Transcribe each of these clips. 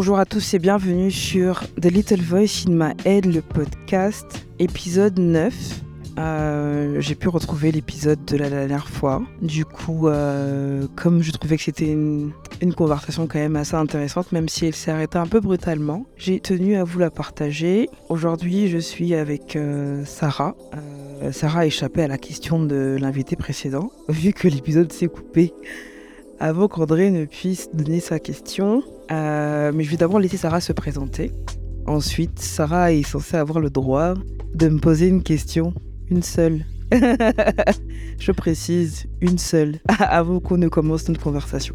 Bonjour à tous et bienvenue sur The Little Voice in My Head, le podcast, épisode 9. Euh, j'ai pu retrouver l'épisode de la dernière fois. Du coup, euh, comme je trouvais que c'était une, conversation quand même assez intéressante, même si elle s'est arrêtée un peu brutalement, j'ai tenu à vous la partager. Aujourd'hui, je suis avec euh, Sarah. Sarah a échappé à la question de l'invité précédent, vu que l'épisode s'est coupé avant qu'André ne puisse donner sa question. Mais je vais d'abord laisser Sarah se présenter. Ensuite, Sarah est censée avoir le droit de me poser une question une seule. je précise, une seule, avant qu'on ne commence notre conversation.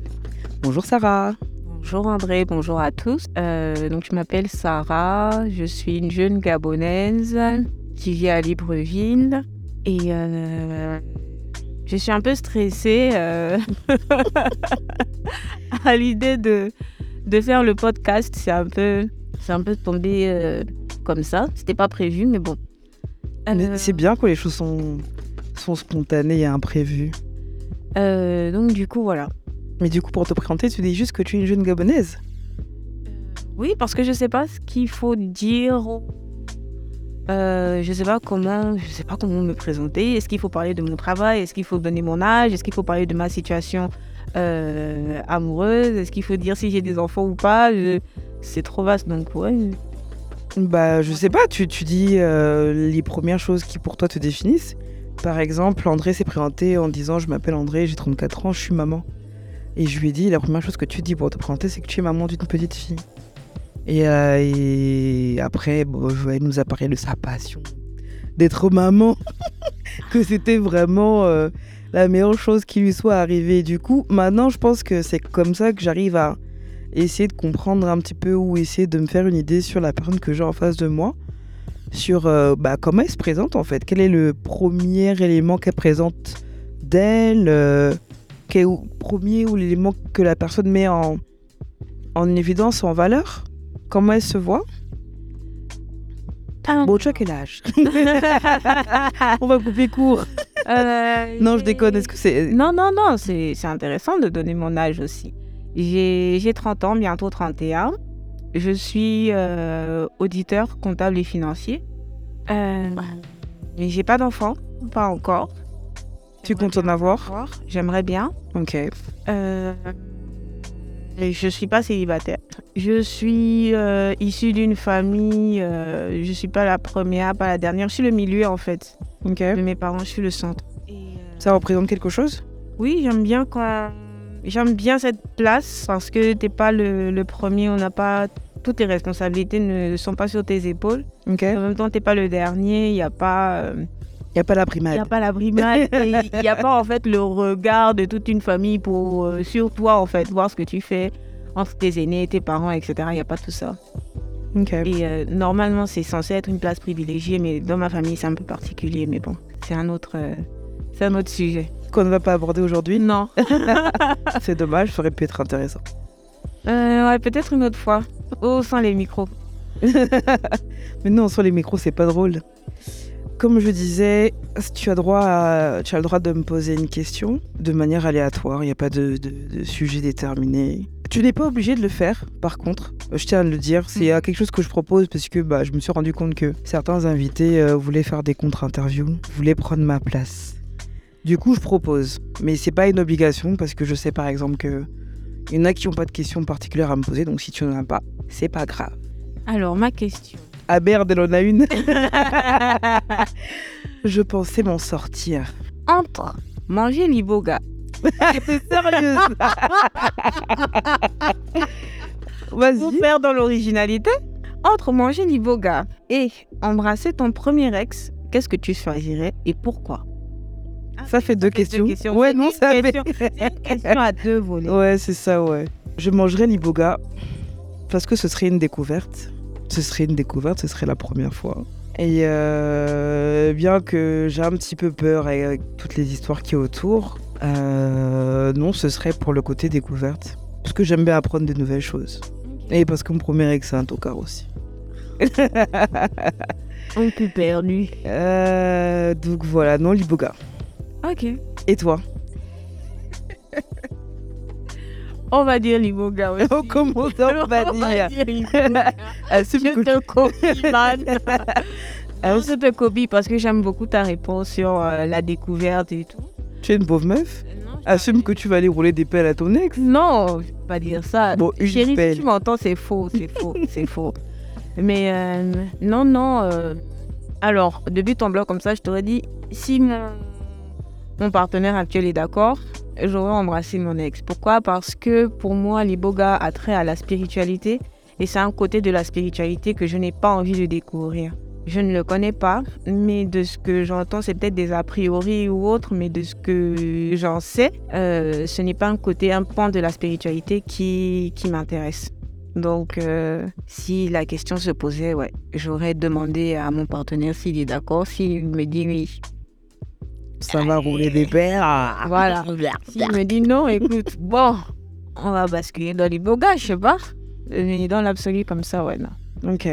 Bonjour Sarah. Bonjour André, bonjour à tous. Euh, donc je m'appelle Sarah, je suis une jeune gabonaise qui vit à Libreville et euh, je suis un peu stressée euh, à l'idée de, de faire le podcast. C'est un peu, c'est un peu tombé comme ça. C'était pas prévu, mais bon, euh, c'est bien quand les choses sont, sont spontanées et imprévues. Euh, donc du coup, voilà. Mais du coup, pour te présenter, tu dis juste que tu es une jeune gabonaise euh, Oui, parce que je sais pas ce qu'il faut dire. Euh, je sais pas comment, je sais pas comment me présenter. Est-ce qu'il faut parler de mon travail? Est-ce qu'il faut donner mon âge? Est-ce qu'il faut parler de ma situation amoureuse Est-ce qu'il faut dire si j'ai des enfants ou pas? C'est trop vaste, donc ouais. Bah, je sais pas, tu, tu dis euh, les premières choses qui pour toi te définissent. Par exemple, André s'est présenté en disant Je m'appelle André, j'ai 34 ans, je suis maman. Et je lui ai dit La première chose que tu dis pour te présenter, c'est que tu es maman d'une petite fille. Et, euh, après, bon, elle nous a parlé de sa passion d'être maman, que c'était vraiment euh, la meilleure chose qui lui soit arrivée. Du coup, maintenant, je pense que c'est comme ça que j'arrive à essayer de comprendre un petit peu ou essayer de me faire une idée sur la personne que j'ai en face de moi, sur euh, bah, comment elle se présente en fait, quel est le premier élément qu'elle présente d'elle, euh, quel est le premier ou l'élément que la personne met en, en évidence, en valeur, comment elle se voit? Bon, tu as quel âge On va couper court. Euh, non, je déconne. Est-ce que c'est. Non, non, non, c'est intéressant de donner mon âge aussi. J'ai 30 ans, bientôt 31. Je suis euh, auditeur comptable et financier. Euh, mais j'ai pas d'enfant, pas encore. Tu comptes en avoir? J'aimerais bien. Ok. Euh, je suis pas célibataire. Je suis euh, issue d'une famille. Euh, je suis pas la première, pas la dernière. Je suis le milieu en fait. De mes parents, je suis le centre. Ça représente quelque chose? Oui, j'aime bien quand J'aime bien cette place parce que t'es pas le, premier, on n'a pas toutes tes responsabilités ne sont pas sur tes épaules. En même temps, t'es pas le dernier, il n'y a pas. Il euh, n'y a pas la primade. Il n'y a pas la primade. Il n'y a pas en fait le regard de toute une famille pour, euh, sur toi en fait, voir ce que tu fais entre tes aînés, tes parents, etc. Il n'y a pas tout ça. Et euh, normalement, c'est censé être une place privilégiée, mais dans ma famille, c'est un peu particulier. Mais bon, c'est un autre, c'est un autre sujet qu'on ne va pas aborder aujourd'hui. Non. c'est dommage, ça aurait pu être intéressant. Euh, ouais, peut-être une autre fois. Oh, sans les micros. Mais non, sans les micros, c'est pas drôle. Comme je disais, tu as, le droit de me poser une question de manière aléatoire. Il n'y a pas de, sujet déterminé. Tu n'es pas obligé de le faire, par contre. Je tiens à le dire. C'est quelque chose que je propose parce que bah, je me suis rendu compte que certains invités euh, voulaient faire des contre-interviews, voulaient prendre ma place. Du coup, je propose. Mais c'est pas une obligation parce que je sais par exemple que il y en a qui n'ont pas de questions particulières à me poser. Donc si tu n'en as pas, c'est pas grave. Alors, ma question. Ah merde, elle en a une. je pensais m'en sortir. Entre manger l'iboga. c'est sérieux Vas-y. Pour faire dans l'originalité. Entre manger l'iboga et embrasser ton premier ex, qu'est-ce que tu choisirais et pourquoi? Ah, ça fait deux questions. Ouais, non, ça fait. une question à deux volets. Ouais, c'est ça, ouais. Je mangerai l'iboga parce que ce serait une découverte. Ce serait une découverte, ce serait la première fois. Et euh, bien que j'ai un petit peu peur avec toutes les histoires qui est autour, euh, non, ce serait pour le côté découverte. Parce que j'aime bien apprendre de nouvelles choses. Et parce que mon premier ex, c'est un tocard aussi. Un peu perdu. Euh, donc voilà, non, l'iboga. Ok. Et toi? On va dire l'iboga aussi. On commence on va dire. Assume je te copie, man. je te copie parce que j'aime beaucoup ta réponse sur euh, la découverte et tout. Tu es une pauvre meuf Assume que tu vas aller rouler des pelles à ton ex Non, je vais pas dire ça. Bon, une Chérie, si tu m'entends, c'est faux, c'est faux, c'est faux. Mais euh, non, non. Euh, alors, depuis ton blog comme ça, je t'aurais dit, si mon, partenaire actuel est d'accord, j'aurais embrassé mon ex. Pourquoi? Parce que pour moi, l'iboga a trait à la spiritualité et c'est un côté de la spiritualité que je n'ai pas envie de découvrir. Je ne le connais pas, mais de ce que j'entends, c'est peut-être des a priori ou autres, mais de ce que j'en sais, euh, ce n'est pas un côté, un point de la spiritualité qui, qui m'intéresse. Donc, euh, si la question se posait, ouais, j'aurais demandé à mon partenaire s'il est d'accord, s'il me dit oui. Ça va rouler des paires. Voilà. S'il me dit non, écoute, bon, on va basculer dans les beaux gars, je sais pas. Mais dans l'absolu, comme ça, ouais, non. Ok.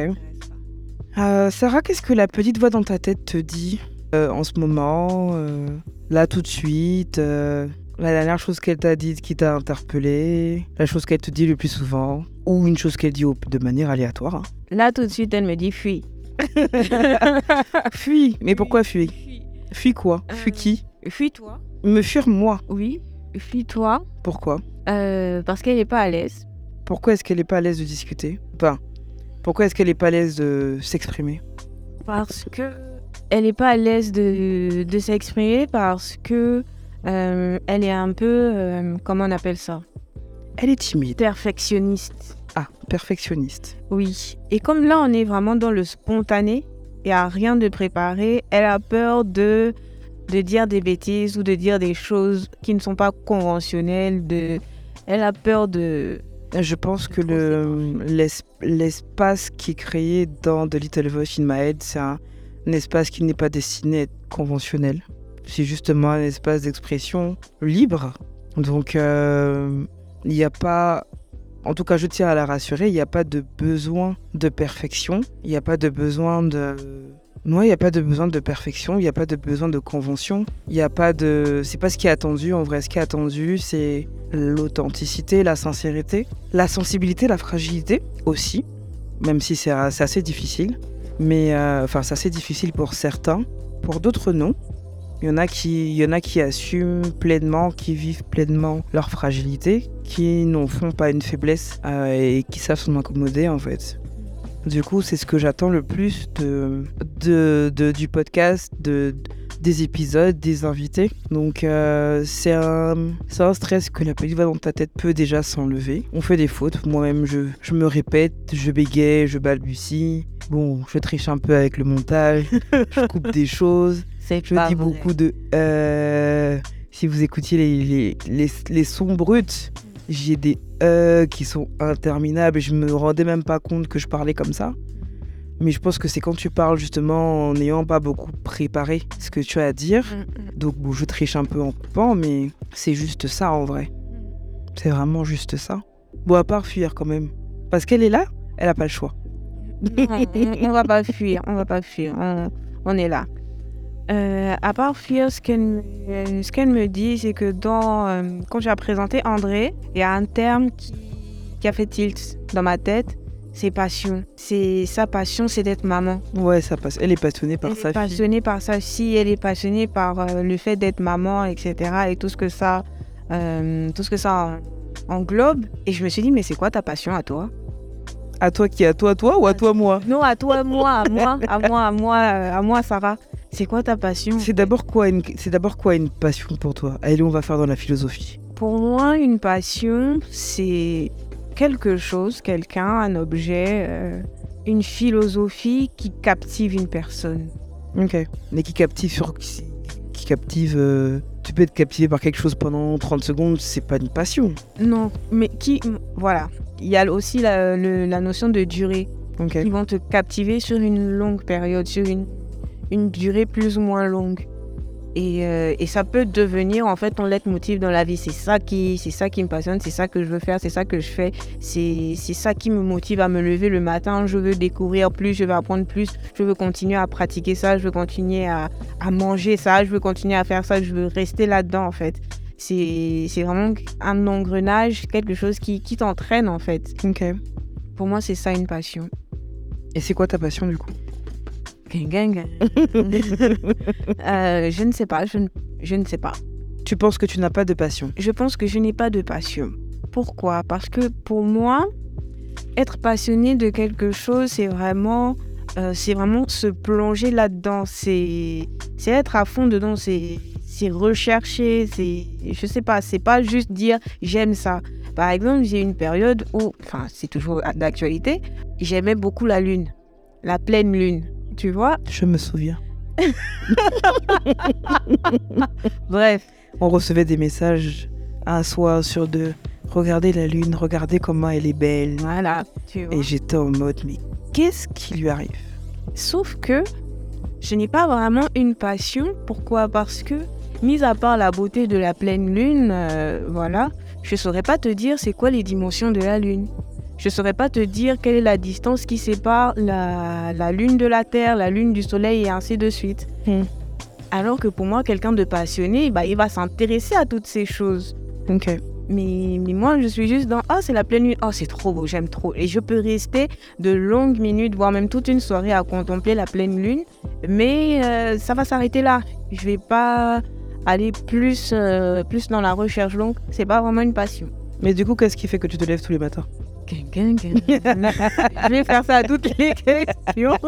Euh, Sarah, qu'est-ce que la petite voix dans ta tête te dit euh, en ce moment, euh, là tout de suite La dernière chose qu'elle t'a dite qui t'a interpellé La chose qu'elle te dit le plus souvent Ou une chose qu'elle dit de manière aléatoire hein? Là tout de suite, elle me dit fuis. fuis Mais pourquoi fuis? Fuis quoi Fuis qui Fuis-toi. Me fuir moi Oui, fuis-toi. Pourquoi Parce qu'elle n'est pas à l'aise. Pourquoi est-ce qu'elle n'est pas à l'aise de discuter Enfin, pourquoi est-ce qu'elle n'est pas à l'aise de s'exprimer Parce que elle n'est pas à l'aise de, de s'exprimer parce que euh, elle est un peu, euh, comment on appelle ça? Elle est timide. Perfectionniste. Ah, perfectionniste. Oui. Et comme là, on est vraiment dans le spontané, il n'y a rien de préparé, elle a peur de, de dire des bêtises ou de dire des choses qui ne sont pas conventionnelles. De, elle a peur de, je pense que l'espace qui est créé dans The Little Voice in My Head, c'est un, espace qui n'est pas destiné à être conventionnel. C'est justement un espace d'expression libre. Donc, euh, il n'y a pas, en tout cas, je tiens à la rassurer, il n'y a pas de besoin de perfection. Il n'y a pas de besoin de moi, il n'y a pas de besoin de perfection, il n'y a pas de besoin de convention, il n'y a pas de. C'est pas ce qui est attendu en vrai. Ce qui est attendu, c'est l'authenticité, la sincérité, la sensibilité, la fragilité aussi, même si c'est assez difficile. Mais euh, enfin, c'est assez difficile pour certains, pour d'autres non. Il y en a qui, il y en a qui assument pleinement, qui vivent pleinement leur fragilité, qui n'en font pas une faiblesse euh, et qui savent s'en accommoder en fait. Du coup, c'est ce que j'attends le plus de, du podcast, de, des épisodes, des invités. Donc, euh, c'est un, un, stress que la petite voix dans ta tête peut déjà s'enlever. On fait des fautes. Moi-même, je, je me répète, je bégaye, je balbutie. Bon, je triche un peu avec le montage, je coupe des choses. Je dis beaucoup de. Euh, si vous écoutiez les, les, les, les sons bruts, j'ai des euh qui sont interminables je me rendais même pas compte que je parlais comme ça. Mais je pense que c'est quand tu parles justement en n'ayant pas beaucoup préparé ce que tu as à dire. Mm, mm. Donc bon, je triche un peu en coupant, mais c'est juste ça en vrai. C'est vraiment juste ça. Bon, à part fuir quand même. Parce qu'elle est là, elle n'a pas le choix. on, va pas fuir, on va pas fuir. on est là. Euh, à part fuir, ce qu'elle me dit, c'est que dans, euh, quand j'ai présenté André, il y a un terme qui, qui, a fait tilt dans ma tête. C'est passion. C'est sa passion, c'est d'être maman. Ouais, ça passe. Elle est passionnée par elle sa est passionnée par sa fille. Elle est passionnée par euh, le fait d'être maman, etc. Et tout ce que ça, tout ce que ça englobe. Et je me suis dit, mais c'est quoi ta passion à toi? À toi qui? À toi, toi ou à toi, moi? Non, à toi, moi, à moi, à moi, à moi, à moi, Sarah. C'est quoi ta passion C'est d'abord quoi une d'abord quoi une passion pour toi? Allez, on va faire dans la philosophie. Pour moi, une passion, c'est quelque chose, quelqu'un, un objet, euh, une philosophie qui captive une personne. Ok. Mais qui captive sur qui captive euh, tu peux être captivé par quelque chose pendant 30 secondes, c'est pas une passion. Non, mais qui voilà, il y a aussi la, la notion de durée. Okay. Qui vont te captiver sur une longue période, sur une une durée plus ou moins longue. Et, euh, et, ça peut devenir en fait ton leitmotiv dans la vie. C'est ça qui, c'est ça qui me passionne, c'est ça que je veux faire, c'est ça que je fais, c'est, c'est ça qui me motive à me lever le matin. Je veux découvrir plus, je veux apprendre plus, je veux continuer à pratiquer ça, je veux continuer à, à manger ça, je veux continuer à faire ça, je veux rester là-dedans en fait. c'est vraiment un engrenage, quelque chose qui, qui t'entraîne en fait. Ok. Pour moi, c'est ça une passion. Et c'est quoi ta passion du coup? Gang, euh, Je ne sais pas, je ne, je ne sais pas. Tu penses que tu n'as pas de passion? Je pense que je n'ai pas de passion. Pourquoi? Parce que pour moi, être passionné de quelque chose, c'est vraiment, euh, c'est vraiment se plonger là-dedans. C'est, c'est être à fond dedans. C'est, c'est rechercher. C'est, je sais pas. C'est pas juste dire j'aime ça. Par exemple, j'ai une période où, enfin, c'est toujours d'actualité. J'aimais beaucoup la lune, la pleine lune. Tu vois Je me souviens. Bref. On recevait des messages un soir sur deux. Regardez la lune, regardez comment elle est belle. Voilà. Tu vois. Et j'étais en mode, mais qu'est-ce qui lui arrive? Sauf que je n'ai pas vraiment une passion. Pourquoi? Parce que, mis à part la beauté de la pleine lune, euh, voilà, je ne saurais pas te dire c'est quoi les dimensions de la lune. Je ne saurais pas te dire quelle est la distance qui sépare la, la, lune de la Terre, la lune du Soleil et ainsi de suite. Hmm. Alors que pour moi, quelqu'un de passionné, bah, il va s'intéresser à toutes ces choses. Ok. Mais, mais, moi, je suis juste dans Ah, c'est la pleine lune. Oh, c'est trop beau, j'aime trop. Et je peux rester de longues minutes, voire même toute une soirée à contempler la pleine lune. Mais euh, ça va s'arrêter là. Je vais pas aller plus, euh, plus dans la recherche longue. C'est pas vraiment une passion. Mais du coup, qu'est-ce qui fait que tu te lèves tous les matins? Je vais faire ça à toutes les questions.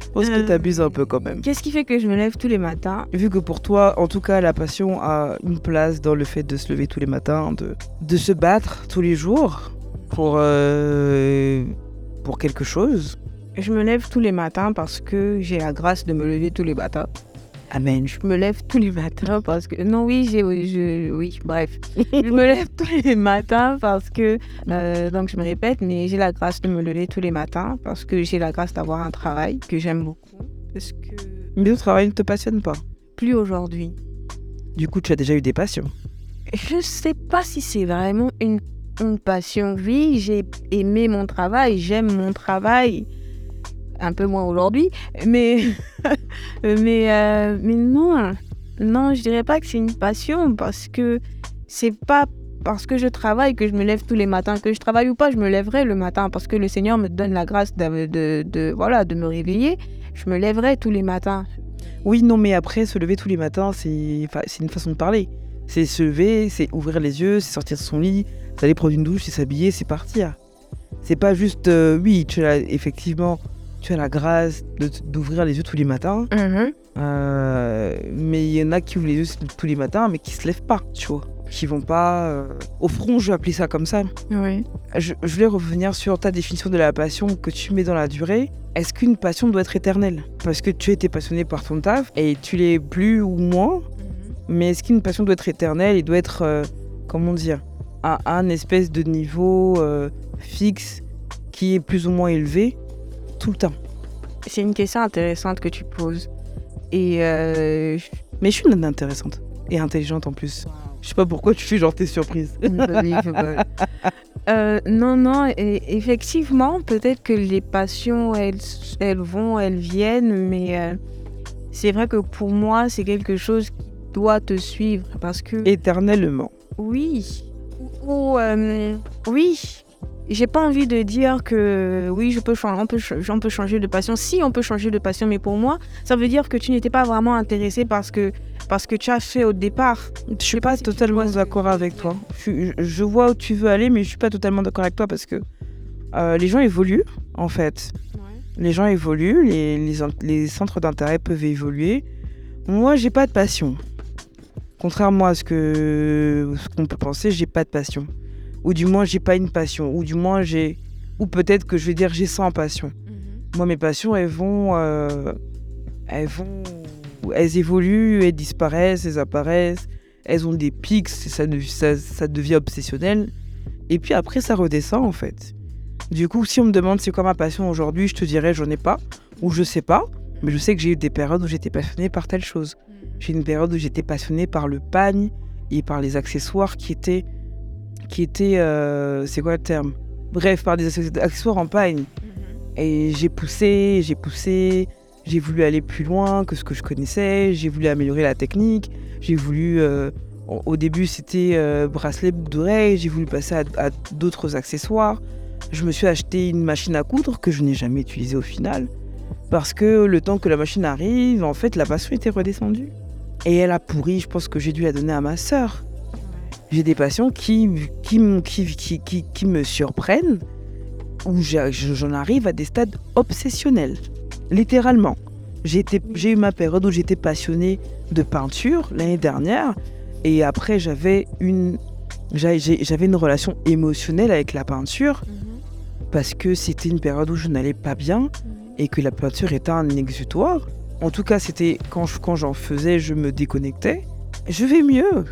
Je pense que tu abuses un peu quand même. Qu'est-ce qui fait que je me lève tous les matins Vu que pour toi, en tout cas, la passion a une place dans le fait de se lever tous les matins, de, de se battre tous les jours pour, euh, pour quelque chose. Je me lève tous les matins parce que j'ai la grâce de me lever tous les matins. Amen. Je me lève tous les matins parce que. Non, oui, j'ai. Oui, oui, bref. je me lève tous les matins parce que. Euh, donc, je me répète, mais j'ai la grâce de me lever tous les matins parce que j'ai la grâce d'avoir un travail que j'aime beaucoup. Parce que. Mais le travail ne te passionne pas? Plus aujourd'hui. Du coup, tu as déjà eu des passions Je sais pas si c'est vraiment une, une passion. Oui, j'ai aimé mon travail, j'aime mon travail un peu moins aujourd'hui, mais, mais, euh, mais non, non, je dirais pas que c'est une passion parce que c'est pas parce que je travaille que je me lève tous les matins, que je travaille ou pas, je me lèverai le matin parce que le Seigneur me donne la grâce de, de, voilà, de me réveiller. Je me lèverai tous les matins. Oui, non, mais après, se lever tous les matins, c'est une façon de parler. C'est se lever, c'est ouvrir les yeux, c'est sortir de son lit, c'est aller prendre une douche, c'est s'habiller, c'est partir. C'est pas juste, euh, oui, tu effectivement tu as la grâce d'ouvrir les yeux tous les matins. Mm-hmm. Euh, mais il y en a qui ouvrent les yeux tous les matins, mais qui se lèvent pas, tu vois. Qui vont pas euh, au front, je vais appeler ça comme ça. Oui. Je, je, voulais revenir sur ta définition de la passion que tu mets dans la durée. Est-ce qu'une passion doit être éternelle? Parce que tu étais passionné par ton taf et tu l'es plus ou moins. Mm-hmm. Mais est-ce qu'une passion doit être éternelle et doit être, euh, comment dire, à un espèce de niveau fixe qui est plus ou moins élevé? Tout le temps C'est une question intéressante que tu poses. Et euh, Mais je suis une intéressante et intelligente en plus. Je sais pas pourquoi tu fais genre tes surprises. euh, non, non, et effectivement, peut-être que les passions, elles, elles vont, elles viennent, mais euh, c'est vrai que pour moi, c'est quelque chose qui doit te suivre parce que... Éternellement. Oui. Ou, euh, oui, j'ai pas envie de dire que oui, je peux on, peut, on peut changer de passion. Si on peut changer de passion, mais pour moi, ça veut dire que tu n'étais pas vraiment intéressé parce que, parce que tu as fait au départ. Je suis pas, totalement d'accord avec toi. Je, je, vois où tu veux aller, mais je suis pas totalement d'accord avec toi parce que euh, les gens évoluent, en fait. Ouais. Les gens évoluent, les, les, les centres d'intérêt peuvent évoluer. Moi, j'ai pas de passion. Contrairement à ce que ce qu'on peut penser, j'ai pas de passion ou du moins j'ai pas une passion, ou du moins j'ai, ou peut-être que je vais dire j'ai sans passion. Mm -hmm. Moi mes passions elles vont, euh, elles vont, elles évoluent, elles disparaissent, elles apparaissent, elles ont des pics, ça, ça, ça devient obsessionnel, et puis après ça redescend en fait. Du coup si on me demande c'est quoi ma passion aujourd'hui, je te dirais j'en ai pas, ou je sais pas, mais je sais que j'ai eu des périodes où j'étais passionnée par telle chose. J'ai une période où j'étais passionnée par le pagne et par les accessoires qui étaient qui était, euh, c'est quoi le terme? Bref, par des accessoires en pagne. Mm -hmm. Et j'ai poussé, j'ai poussé, j'ai voulu aller plus loin que ce que je connaissais, j'ai voulu améliorer la technique, j'ai voulu euh, Au début, c'était euh, bracelet, boucle d'oreille. J'ai voulu passer à, d'autres accessoires. Je me suis acheté une machine à coudre que je n'ai jamais utilisée au final. Parce que le temps que la machine arrive, en fait, la passion était redescendue. Et elle a pourri. Je pense que j'ai dû la donner à ma sœur. J'ai des passions qui, qui, qui, qui, qui me surprennent, où j'en arrive à des stades obsessionnels. Littéralement. J'ai eu ma période où j'étais passionnée de peinture l'année dernière. Et après, j'avais une, j'avais une relation émotionnelle avec la peinture mhm. parce que c'était une période où je n'allais pas bien mhm. et que la peinture était un exutoire. En tout cas, c'était quand, quand j'en faisais, je me déconnectais. Je vais mieux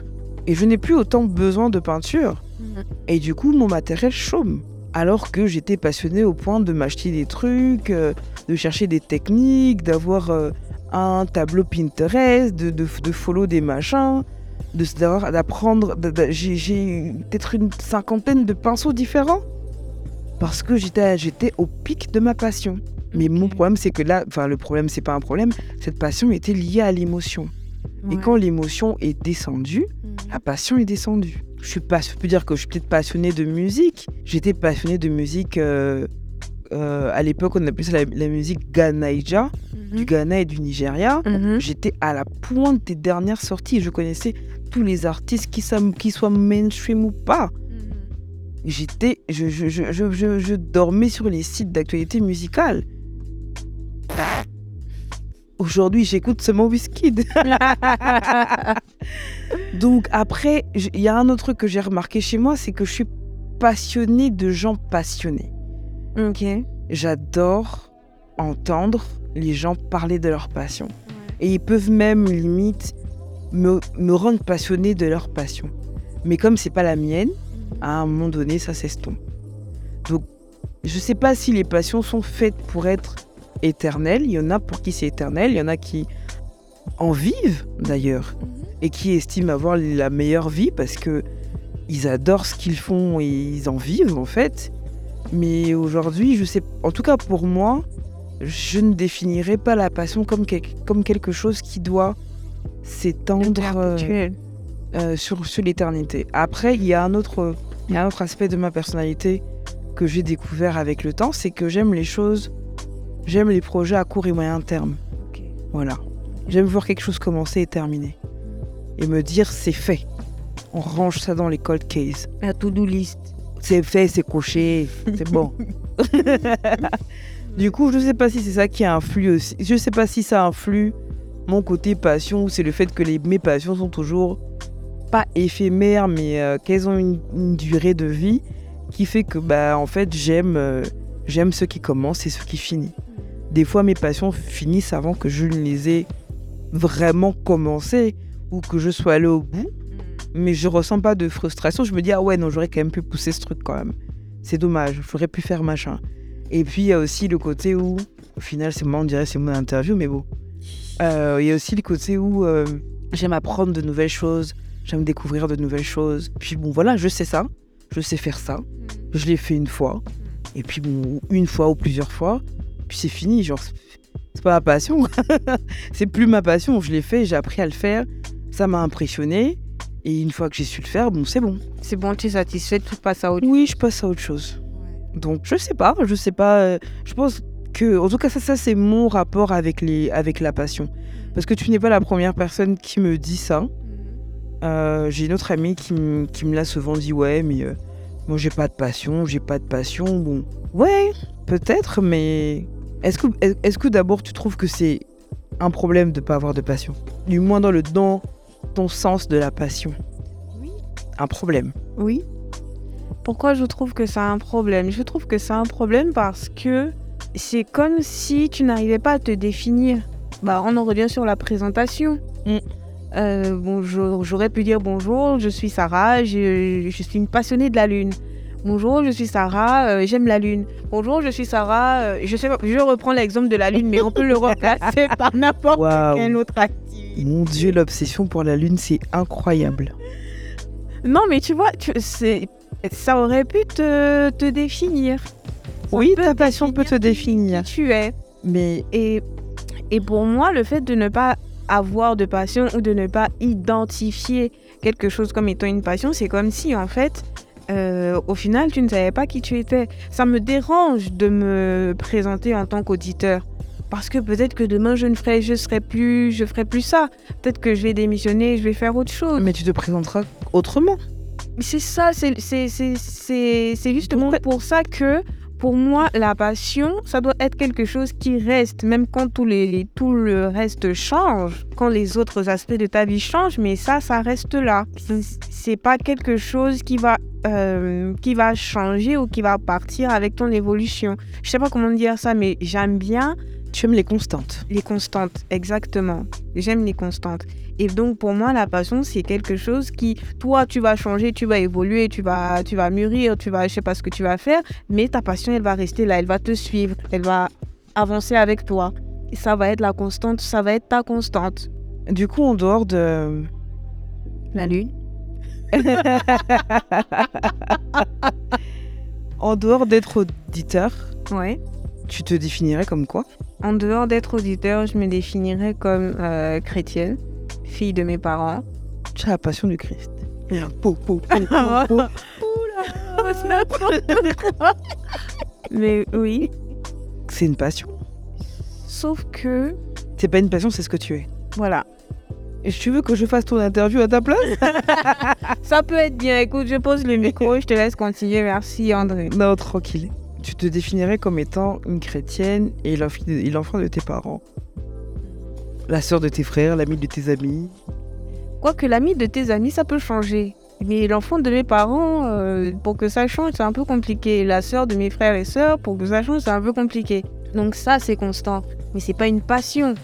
et je n'ai plus autant besoin de peinture. Mhm. Et du coup, mon matériel chôme. Alors que j'étais passionnée au point de m'acheter des trucs, euh, de chercher des techniques, d'avoir euh, un tableau Pinterest, de, de, de follow des machins, d'apprendre. J'ai peut-être une cinquantaine de pinceaux différents parce que j'étais au pic de ma passion. Mais mon problème, c'est que là, enfin, le problème, c'est pas un problème, cette passion était liée à l'émotion. Et quand l'émotion est descendue, mhm. la passion est descendue. Je, suis pas, je peux dire que je suis peut-être passionnée de musique. J'étais passionnée de musique. Euh, euh, à l'époque, on appelait ça la, musique Ghanaïja, mhm. du Ghana et du Nigeria. Mhm. J'étais à la pointe des dernières sorties. Je connaissais tous les artistes, qui, qui soient mainstream ou pas. J'étais, je, je, je, je, dormais sur les sites d'actualité musicale. Aujourd'hui, j'écoute seulement Wizkid. Donc après, il y a un autre truc que j'ai remarqué chez moi, c'est que je suis passionnée de gens passionnés. Ok. J'adore entendre les gens parler de leur passion. Et ils peuvent même limite me, me rendre passionnée de leur passion. Mais comme c'est pas la mienne, à un moment donné, ça s'estompe. Donc, je sais pas si les passions sont faites pour être éternel. Il y en a pour qui c'est éternel, il y en a qui en vivent d'ailleurs et qui estiment avoir la meilleure vie parce que ils adorent ce qu'ils font et ils en vivent en fait. Mais aujourd'hui, je sais, en tout cas pour moi, je ne définirais pas la passion comme, comme quelque chose qui doit s'étendre euh, euh, sur, sur l'éternité. Après, il y, a un autre, il y a un autre aspect de ma personnalité que j'ai découvert avec le temps, c'est que j'aime les choses J'aime les projets à court et moyen terme. Voilà. J'aime voir quelque chose commencer et terminer. Et me dire, c'est fait. On range ça dans les cold cases. La to-do list. C'est fait, c'est coché, c'est bon. du coup, je ne sais pas si c'est ça qui influe aussi. Je ne sais pas si ça influe mon côté passion ou c'est le fait que les, mes passions sont toujours pas éphémères, mais euh, qu'elles ont une, durée de vie qui fait que, bah, en fait, j'aime euh, j'aime ce qui commence et ce qui finit. Des fois, mes passions finissent avant que je ne les ai vraiment commencées ou que je sois allé au bout. Mm. Mais je ressens pas de frustration. Je me dis, ah ouais, non, j'aurais quand même pu pousser ce truc quand même. C'est dommage, j'aurais pu faire machin. Et puis, il y a aussi le côté où, au final, c'est moi, on dirait c'est mon interview, mais bon. Euh, il y a aussi le côté où euh, j'aime apprendre de nouvelles choses, j'aime découvrir de nouvelles choses. Puis bon, voilà, je sais ça, je sais faire ça. Mm. Je l'ai fait une fois. Et puis bon, une fois ou plusieurs fois puis c'est fini. Genre, c'est pas ma passion. c'est plus ma passion. Je l'ai fait, j'ai appris à le faire. Ça m'a impressionné. Et une fois que j'ai su le faire, bon, c'est bon. C'est bon, tu es satisfait, tu passes à autre chose. Oui, je passe à autre chose. Donc, je sais pas, je sais pas. Euh, je pense que, en tout cas, ça, ça c'est mon rapport avec, les, avec la passion. Parce que tu n'es pas la première personne qui me dit ça. Mhm. Euh, j'ai une autre amie qui, qui me l'a souvent dit, ouais, mais euh, moi j'ai pas de passion, j'ai pas de passion. Bon, ouais, peut-être, mais est-ce que, est que d'abord tu trouves que c'est un problème de ne pas avoir de passion? Du moins dans le dans ton sens de la passion. Oui. Un problème. Oui. Pourquoi je trouve que c'est un problème? Je trouve que c'est un problème parce que c'est comme si tu n'arrivais pas à te définir. Bah, on en revient sur la présentation. Mm. Euh, j'aurais pu dire bonjour, je suis Sarah, je, je suis une passionnée de la lune. Bonjour, je suis Sarah, euh, j'aime la lune. Bonjour, je suis Sarah, euh, je, sais, je reprends l'exemple de la lune, mais on peut le remplacer par n'importe quelle autre activité. Mon Dieu, l'obsession pour la lune, c'est incroyable. Non, mais tu vois, tu, ça aurait pu te, te définir. oui, ta passion peut te définir. Qui tu es. Mais... Et, et pour moi, le fait de ne pas avoir de passion ou de ne pas identifier quelque chose comme étant une passion, c'est comme si en fait, euh, au final, tu ne savais pas qui tu étais. Ça me dérange de me présenter en tant qu'auditeur. Parce que peut-être que demain je ne ferai, je serai plus, je ferai plus ça. Peut-être que je vais démissionner, je vais faire autre chose. Mais tu te présenteras autrement. C'est ça, c'est justement pour ça que pour moi, la passion, ça doit être quelque chose qui reste, même quand tout, les, tout le reste change, quand les autres aspects de ta vie changent, mais ça, ça reste là. C'est pas quelque chose qui va, euh, qui va changer ou qui va partir avec ton évolution. Je sais pas comment dire ça, mais j'aime bien. Tu aimes les constantes. Les constantes, exactement. J'aime les constantes. Et donc pour moi, la passion, c'est quelque chose qui, toi, tu vas changer, tu vas évoluer, tu vas, tu vas mûrir, tu vas, je sais pas ce que tu vas faire, mais ta passion, elle va rester là, elle va te suivre, elle va avancer avec toi. Et ça va être la constante, ça va être ta constante. Du coup, en dehors de la lune. en dehors d'être auditeur, ouais. Tu te définirais comme quoi? En dehors d'être auditeur, je me définirais comme euh, chrétienne fille de mes parents. Tu as la passion du Christ. Mais oui. C'est une passion. Sauf que. C'est pas une passion, c'est ce que tu es. Voilà. Et tu veux que je fasse ton interview à ta place? Ça peut être bien. Écoute, je pose le micro, je te laisse continuer. Merci André. Non, tranquille. Tu te définirais comme étant une chrétienne et l'enfant de tes parents. La sœur de tes frères, l'ami de tes amis Quoique l'ami de tes amis, ça peut changer. Mais l'enfant de mes parents, euh, pour que ça change, c'est un peu compliqué. La sœur de mes frères et sœurs, pour que ça change, c'est un peu compliqué. Donc ça, c'est constant. Mais c'est pas une passion.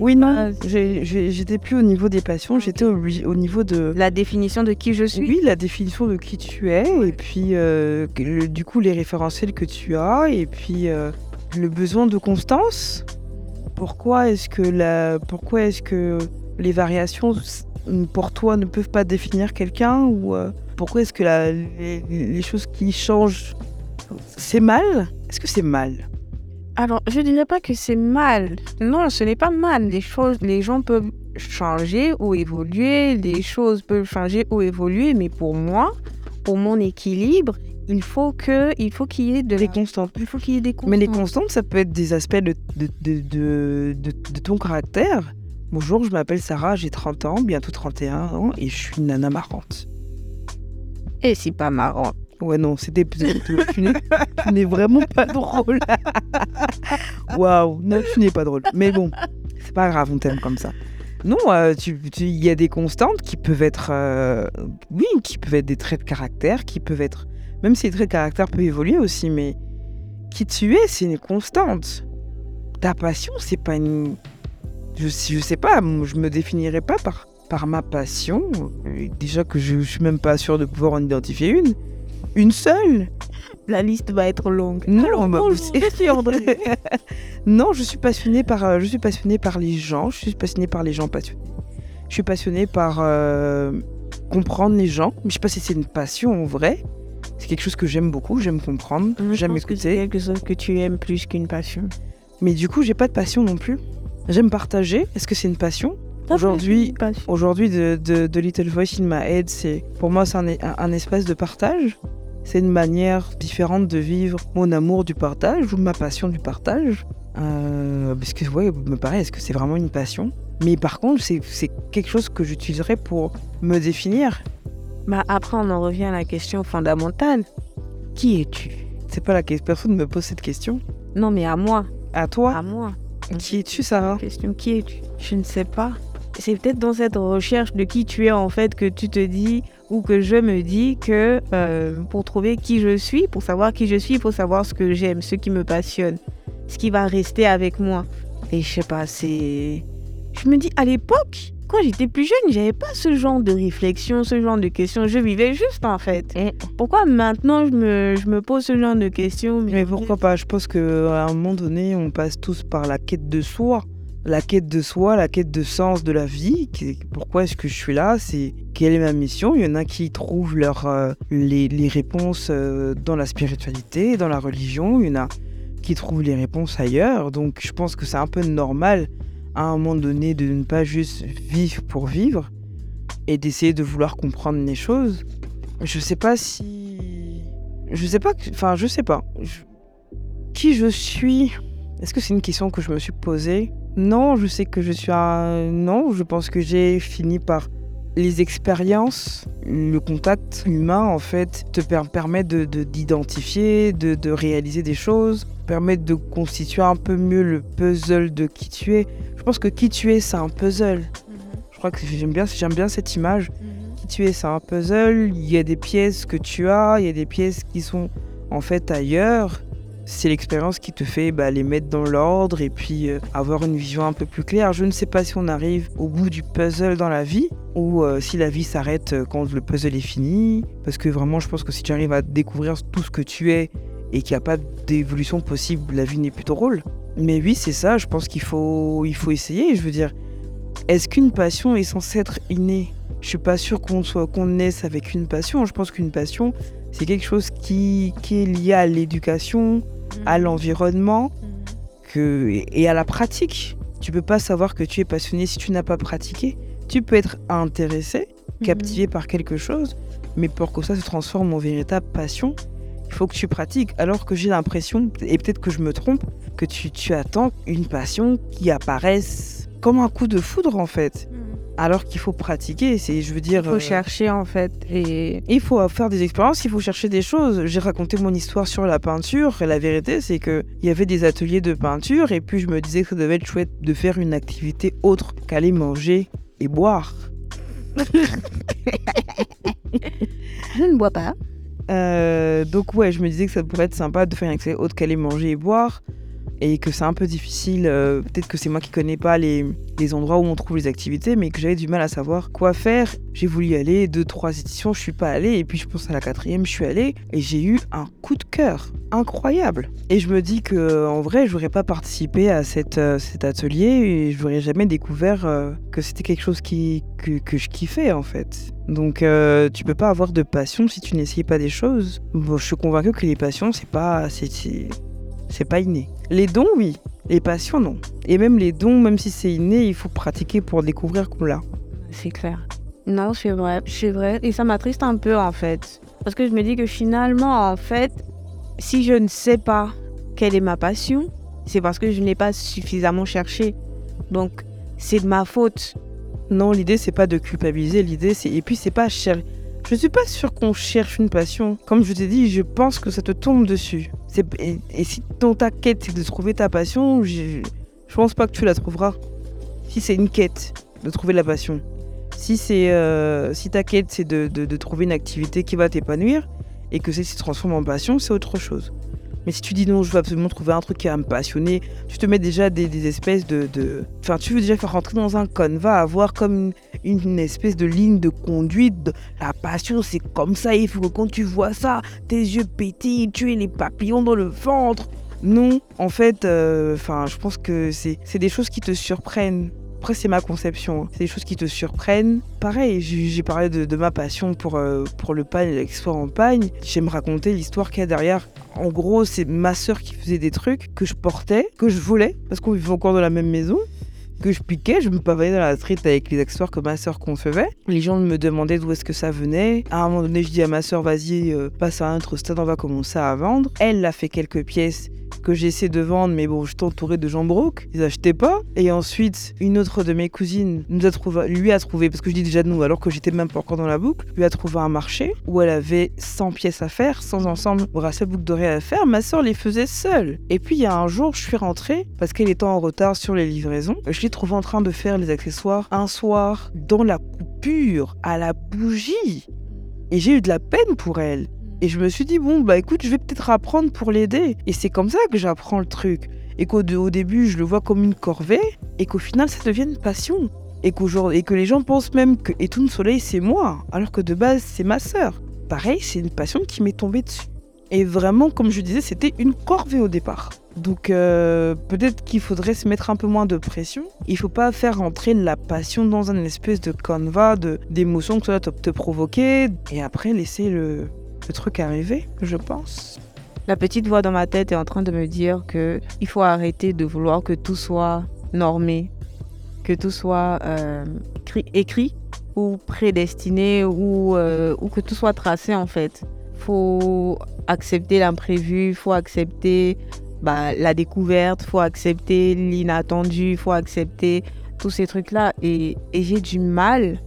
Oui, non, j'étais plus au niveau des passions, j'étais au, niveau de... La définition de qui je suis Oui, la définition de qui tu es, et puis euh, du coup les référentiels que tu as, et puis euh, le besoin de constance. Pourquoi est-ce que, la, pourquoi est-ce que les variations, pour toi, ne peuvent pas définir quelqu'un Ou euh, pourquoi est-ce que la, les, choses qui changent, c'est mal? Est-ce que c'est mal? Alors, je ne dirais pas que c'est mal. Non, ce n'est pas mal. Les choses, les gens peuvent changer ou évoluer, les choses peuvent changer ou évoluer, mais pour moi, pour mon équilibre, il faut que il faut qu'il y ait de des constantes. Il faut qu'il y ait des constantes. Mais les constantes, ça peut être des aspects de, de, de, de ton caractère. Bonjour, je m'appelle Sarah, j'ai 30 ans, bientôt 31 ans, et je suis une nana marrante. Et c'est pas marrant. Ouais, non, c'était. tu n'es vraiment pas drôle. Waouh, non, tu n'es pas drôle. Mais bon, c'est pas grave, on t'aime comme ça. Non, euh, il y a des constantes qui peuvent être. Euh, oui, qui peuvent être des traits de caractère, qui peuvent être même si le trait de caractère peut évoluer aussi, mais qui tu es, c'est une constante. Ta passion, c'est pas une. Je, je sais pas, je me définirais pas par, par ma passion. Déjà que je, je suis même pas sûr de pouvoir en identifier une. Une seule La liste va être longue. Non, bah, non, je suis passionnée par, euh, je suis passionnée par les gens. Je suis passionnée par les gens passionnés. Je suis passionnée par euh, comprendre les gens. Mais je sais pas si c'est une passion en vrai. C'est quelque chose que j'aime beaucoup, j'aime comprendre, j'aime écouter. C'est quelque chose que tu aimes plus qu'une passion. Mais du coup, j'ai pas de passion non plus. J'aime partager. Est-ce que c'est une passion? Aujourd'hui, aujourd'hui de, de, Little Voice in My Head, c'est pour moi c'est un, un, espace de partage. C'est une manière différente de vivre mon amour du partage ou ma passion du partage. Euh, parce que ouais, me paraît, est-ce que c'est vraiment une passion? Mais par contre, c'est quelque chose que j'utiliserais pour me définir. Bah après, on en revient à la question fondamentale. Qui es-tu? C'est pas la question. Personne ne me pose cette question. Non, mais à moi. À toi? À moi. Qui es-tu, Sarah? Question qui es-tu? Je ne sais pas. C'est peut-être dans cette recherche de qui tu es en fait que tu te dis ou que je me dis que euh, pour trouver qui je suis, pour savoir qui je suis, il faut savoir ce que j'aime, ce qui me passionne, ce qui va rester avec moi. Et je sais pas, c'est. Je me dis à l'époque, quand j'étais plus jeune, j'avais pas ce genre de réflexion, ce genre de questions. Je vivais juste en fait. Pourquoi maintenant je me, je me pose ce genre de questions Mais pourquoi pas? Je pense qu'à un moment donné, on passe tous par la quête de soi. La quête de soi, la quête de sens de la vie. Pourquoi est-ce que je suis là C'est quelle est ma mission Il y en a qui trouvent leur, euh, les, les, réponses euh, dans la spiritualité, dans la religion. Il y en a qui trouvent les réponses ailleurs. Donc je pense que c'est un peu normal à un moment donné de ne pas juste vivre pour vivre et d'essayer de vouloir comprendre les choses. Je sais pas si. Je sais pas. Enfin, je sais pas. Qui je suis? Est-ce que c'est une question que je me suis posée? Non, je sais que je suis un. Non, je pense que j'ai fini par les expériences, le contact humain, en fait, te permet d'identifier, de, de, réaliser des choses, permet de constituer un peu mieux le puzzle de qui tu es. Je pense que qui tu es, c'est un puzzle. Mhm. Je crois que j'aime bien, j'aime bien cette image. Mhm. Qui tu es, c'est un puzzle. Il y a des pièces que tu as, il y a des pièces qui sont en fait ailleurs c'est l'expérience qui te fait bah, les mettre dans l'ordre et puis euh, avoir une vision un peu plus claire. Je ne sais pas si on arrive au bout du puzzle dans la vie ou euh, si la vie s'arrête euh, quand le puzzle est fini. Parce que vraiment, je pense que si tu arrives à découvrir tout ce que tu es et qu'il n'y a pas d'évolution possible, la vie n'est plus drôle. Mais oui, c'est ça, je pense qu'il faut, il faut essayer. Je veux dire, est-ce qu'une passion est censée être innée? Je suis pas sûr qu'on soit qu'on naisse avec une passion. Je pense qu'une passion, c'est quelque chose qui, qui est lié à l'éducation, à l'environnement que, et à la pratique. Tu peux pas savoir que tu es passionné si tu n'as pas pratiqué. Tu peux être intéressé, mhm. captivé par quelque chose, mais pour que ça se transforme en véritable passion, il faut que tu pratiques. Alors que j'ai l'impression, et peut-être que je me trompe, que tu, tu attends une passion qui apparaisse comme un coup de foudre en fait. Alors qu'il faut pratiquer. C'est, je veux dire. Il faut euh, chercher en fait. Et... Il faut faire des expériences, il faut chercher des choses. J'ai raconté mon histoire sur la peinture et la vérité, c'est qu'il y avait des ateliers de peinture et puis je me disais que ça devait être chouette de faire une activité autre qu'aller manger et boire. je ne bois pas. Euh, donc ouais, je me disais que ça pourrait être sympa de faire une activité autre qu'aller manger et boire et que c'est un peu difficile. Euh, peut-être que c'est moi qui connais pas les, les, endroits où on trouve les activités, mais que j'avais du mal à savoir quoi faire. J'ai voulu y aller, deux, trois éditions, je suis pas allée, et puis je pense à la quatrième, je suis allée, et j'ai eu un coup de cœur incroyable. Et je me dis que en vrai, je n'aurais pas participé à euh, cet atelier, et je n'aurais jamais découvert euh, que c'était quelque chose qui, que, que, je kiffais en fait. Donc tu peux pas avoir de passion si tu n'essayes pas des choses. Je suis convaincue que les passions, c'est pas, c'est, c'est pas inné. Les dons, oui. Les passions, non. Et même les dons, même si c'est inné, il faut pratiquer pour découvrir qu'on l'a. C'est clair. Non, c'est vrai, c'est vrai. Et ça m'attriste un peu, en fait. Parce que je me dis que finalement, en fait, si je ne sais pas quelle est ma passion, c'est parce que je n'ai pas suffisamment cherché. Donc, c'est de ma faute. Non, l'idée, c'est pas de culpabiliser. L'idée, c'est. Et puis, c'est pas cher. Je suis pas sûre qu'on cherche une passion. Comme je t'ai dit, je pense que ça te tombe dessus. Et, si ton ta quête c'est de trouver ta passion, je, je pense pas que tu la trouveras. Si c'est une quête de trouver la passion. Si c'est euh, si ta quête c'est de, de, de, trouver une activité qui va t'épanouir et que celle-ci se transforme en passion, c'est autre chose. Mais si tu dis non, je veux absolument trouver un truc qui va me passionner, tu te mets déjà des, espèces de, Enfin, tu veux déjà faire rentrer dans un va avoir comme une, espèce de ligne de conduite. La passion, c'est comme ça. Il faut que quand tu vois ça, tes yeux pétillent, tu es les papillons dans le ventre. Non, en fait, euh, je pense que c'est des choses qui te surprennent. Après, c'est ma conception. C'est des choses qui te surprennent. Pareil, j'ai parlé de, ma passion pour, euh, pour le pagne l'export en pagne. J'aime raconter l'histoire qu'il y a derrière. En gros, c'est ma sœur qui faisait des trucs que je portais, que je voulais, parce qu'on vivait encore dans la même maison que je piquais, je me pavais dans la street avec les accessoires que ma sœur concevait. Les gens me demandaient d'où est-ce que ça venait. À un moment donné, je dis à ma sœur, vas-y, euh, passe à un autre stade, on va commencer à vendre. Elle a fait quelques pièces que j'essaie de vendre, mais bon, je entouré de gens broke, ils achetaient pas. Et ensuite, une autre de mes cousines nous a trouvé, lui a trouvé, parce que je dis déjà de nous, alors que j'étais même pas encore dans la boucle, lui a trouvé un marché où elle avait 100 pièces à faire, 100 ensemble bracelets boucles dorées à faire. Ma soeur les faisait seule. Et puis il y a un jour, je suis rentrée parce qu'elle était en retard sur les livraisons. Je l'ai trouvée en train de faire les accessoires un soir dans la coupure à la bougie. Et j'ai eu de la peine pour elle. Et je me suis dit, bon, bah écoute, je vais peut-être apprendre pour l'aider. Et c'est comme ça que j'apprends le truc. Et qu'au au début, je le vois comme une corvée, et qu'au final, ça devient une passion. Et, et que les gens pensent même que Etoun Soleil, c'est moi, alors que de base, c'est ma sœur. Pareil, c'est une passion qui m'est tombée dessus. Et vraiment, comme je disais, c'était une corvée au départ. Donc euh, peut-être qu'il faudrait se mettre un peu moins de pression. Il faut pas faire rentrer la passion dans un espèce de canevas d'émotions que ça va te provoquer et après laisser le, truc arriver, je pense. La petite voix dans ma tête est en train de me dire que il faut arrêter de vouloir que tout soit normé. que tout soit euh, écrit ou prédestiné euh, ou que tout soit tracé en fait. Faut accepter l'imprévu, faut accepter bah, la découverte, faut accepter l'inattendu, faut accepter tous ces trucs-là. Et, et j'ai du mal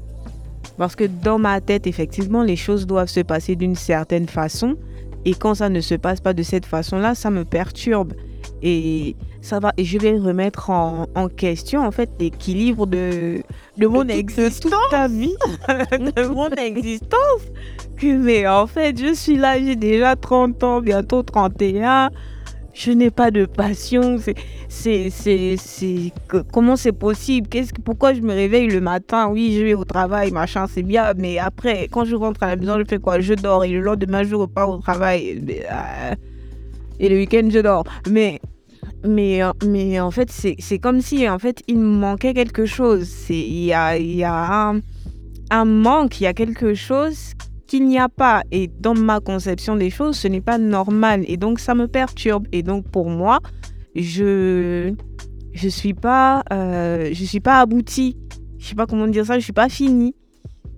parce que dans ma tête, effectivement, les choses doivent se passer d'une certaine façon. Et quand ça ne se passe pas de cette façon-là, ça me perturbe. Et ça va. Et je vais remettre en, question, en fait, l'équilibre de, de mon existence. ta vie. de mon existence. Que, mais en fait, je suis là, j'ai déjà 30 ans, bientôt 31 je n'ai pas de passion. C'est, c'est, c'est, comment c'est possible? Qu'est-ce, Pourquoi je me réveille le matin? Oui, je vais au travail, machin, c'est bien. Mais après, quand je rentre à la maison, je fais quoi? Je dors. Et le lendemain, je repars au travail. Euh, et le week-end, je dors. Mais, mais, mais en fait, c'est, comme si en fait, il manquait quelque chose. Il y a, y a un, manque, il y a quelque chose qu'il n'y a pas. Et dans ma conception des choses, ce n'est pas normal. Et donc, ça me perturbe. Et donc, pour moi, je je suis pas euh, je suis pas aboutie. Je sais pas comment dire ça. Je suis pas finie.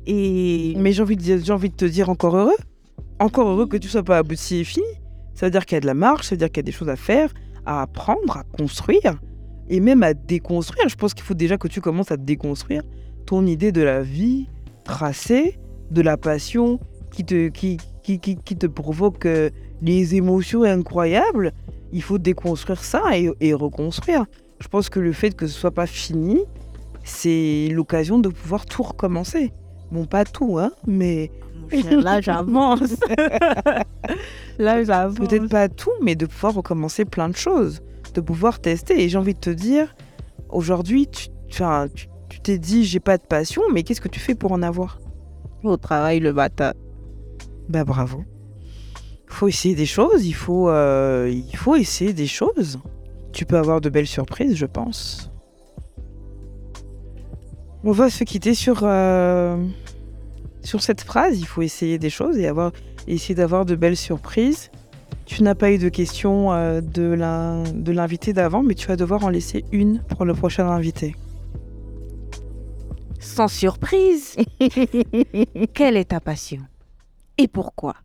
Et mais j'ai envie de envie de te dire encore heureux. Encore heureux que tu sois pas abouti et fini. Ça veut dire qu'il y a de la marche. Ça veut dire qu'il y a des choses à faire, à apprendre, à construire et même à déconstruire. Je pense qu'il faut déjà que tu commences à déconstruire ton idée de la vie tracée de la passion qui te, qui, qui, qui, te provoque euh, les émotions incroyables, il faut déconstruire ça et, reconstruire. Je pense que le fait que ce soit pas fini, c'est l'occasion de pouvoir tout recommencer. Bon, pas tout, hein, mais... Là, j'avance. Là, j'avance. Peut-être pas tout, mais de pouvoir recommencer plein de choses, de pouvoir tester. Et j'ai envie de te dire, aujourd'hui, tu t'es tu, dit, j'ai pas de passion, mais qu'est-ce que tu fais pour en avoir? Au travail le matin. Bah bravo. Il faut essayer des choses, il faut, euh, il faut essayer des choses. Tu peux avoir de belles surprises, je pense. On va se quitter sur, euh, sur cette phrase. Il faut essayer des choses et avoir, essayer d'avoir de belles surprises. Tu n'as pas eu de questions euh, de l'invité d'avant, mais tu vas devoir en laisser une pour le prochain invité sans surprise. Quelle est ta passion? Et pourquoi?